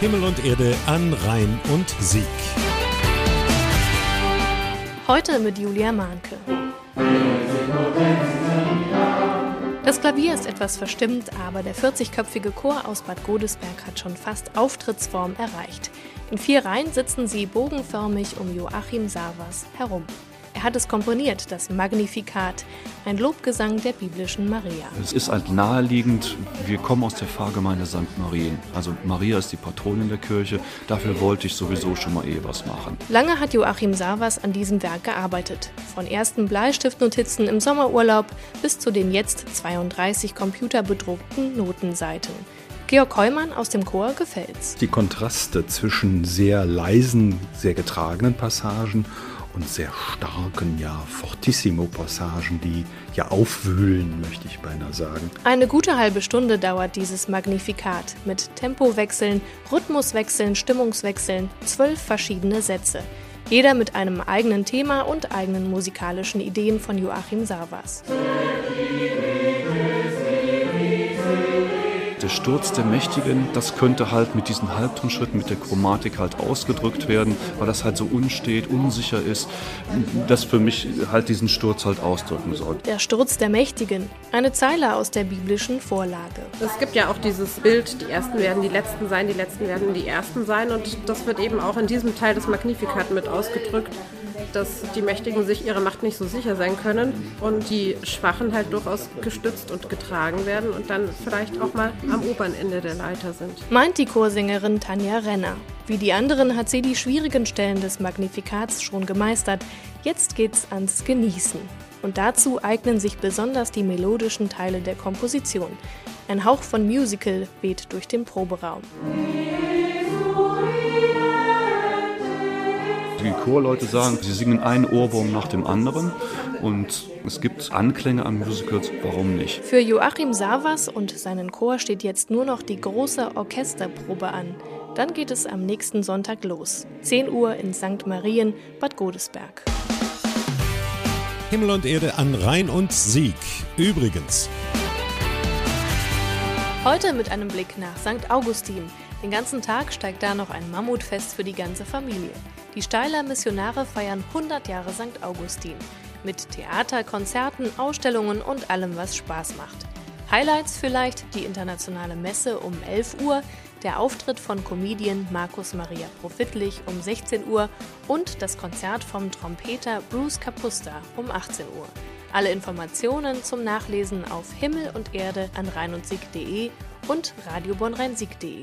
Himmel und Erde an Rhein und Sieg. Heute mit Julia Mahnke. Das Klavier ist etwas verstimmt, aber der 40-köpfige Chor aus Bad Godesberg hat schon fast Auftrittsform erreicht. In vier Reihen sitzen sie bogenförmig um Joachim Savas herum. Er hat es komponiert, das Magnifikat, ein Lobgesang der biblischen Maria. Es ist halt naheliegend, wir kommen aus der Pfarrgemeinde St. Marien. Also Maria ist die Patronin der Kirche, dafür wollte ich sowieso schon mal eh was machen. Lange hat Joachim Savas an diesem Werk gearbeitet. Von ersten Bleistiftnotizen im Sommerurlaub bis zu den jetzt 32 computerbedruckten Notenseiten. Georg Heumann aus dem Chor gefällt's. Die Kontraste zwischen sehr leisen, sehr getragenen Passagen und sehr starken, ja, Fortissimo-Passagen, die ja aufwühlen, möchte ich beinahe sagen. Eine gute halbe Stunde dauert dieses Magnifikat mit Tempowechseln, Rhythmuswechseln, Stimmungswechseln, zwölf verschiedene Sätze. Jeder mit einem eigenen Thema und eigenen musikalischen Ideen von Joachim Savas. Der Sturz der Mächtigen, das könnte halt mit diesen Halbtonschritten, mit der Chromatik halt ausgedrückt werden, weil das halt so unstet, unsicher ist, das für mich halt diesen Sturz halt ausdrücken soll. Der Sturz der Mächtigen, eine Zeile aus der biblischen Vorlage. Es gibt ja auch dieses Bild, die Ersten werden die Letzten sein, die Letzten werden die Ersten sein und das wird eben auch in diesem Teil des Magnificat mit ausgedrückt dass die Mächtigen sich ihrer Macht nicht so sicher sein können und die Schwachen halt durchaus gestützt und getragen werden und dann vielleicht auch mal am oberen Ende der Leiter sind. Meint die Chorsängerin Tanja Renner. Wie die anderen hat sie die schwierigen Stellen des Magnifikats schon gemeistert. Jetzt geht's ans Genießen. Und dazu eignen sich besonders die melodischen Teile der Komposition. Ein Hauch von Musical weht durch den Proberaum. Die Chorleute sagen, sie singen einen Ohrwurm nach dem anderen und es gibt Anklänge an Musicals, warum nicht? Für Joachim Savas und seinen Chor steht jetzt nur noch die große Orchesterprobe an. Dann geht es am nächsten Sonntag los. 10 Uhr in St. Marien, Bad Godesberg. Himmel und Erde an Rhein und Sieg. Übrigens. Heute mit einem Blick nach St. Augustin. Den ganzen Tag steigt da noch ein Mammutfest für die ganze Familie. Die Steiler Missionare feiern 100 Jahre St. Augustin. Mit Theater, Konzerten, Ausstellungen und allem, was Spaß macht. Highlights vielleicht die internationale Messe um 11 Uhr, der Auftritt von Comedian Markus Maria Profitlich um 16 Uhr und das Konzert vom Trompeter Bruce Capusta um 18 Uhr. Alle Informationen zum Nachlesen auf Himmel und Erde an rheinundsieg.de und radiobonrheinsieg.de.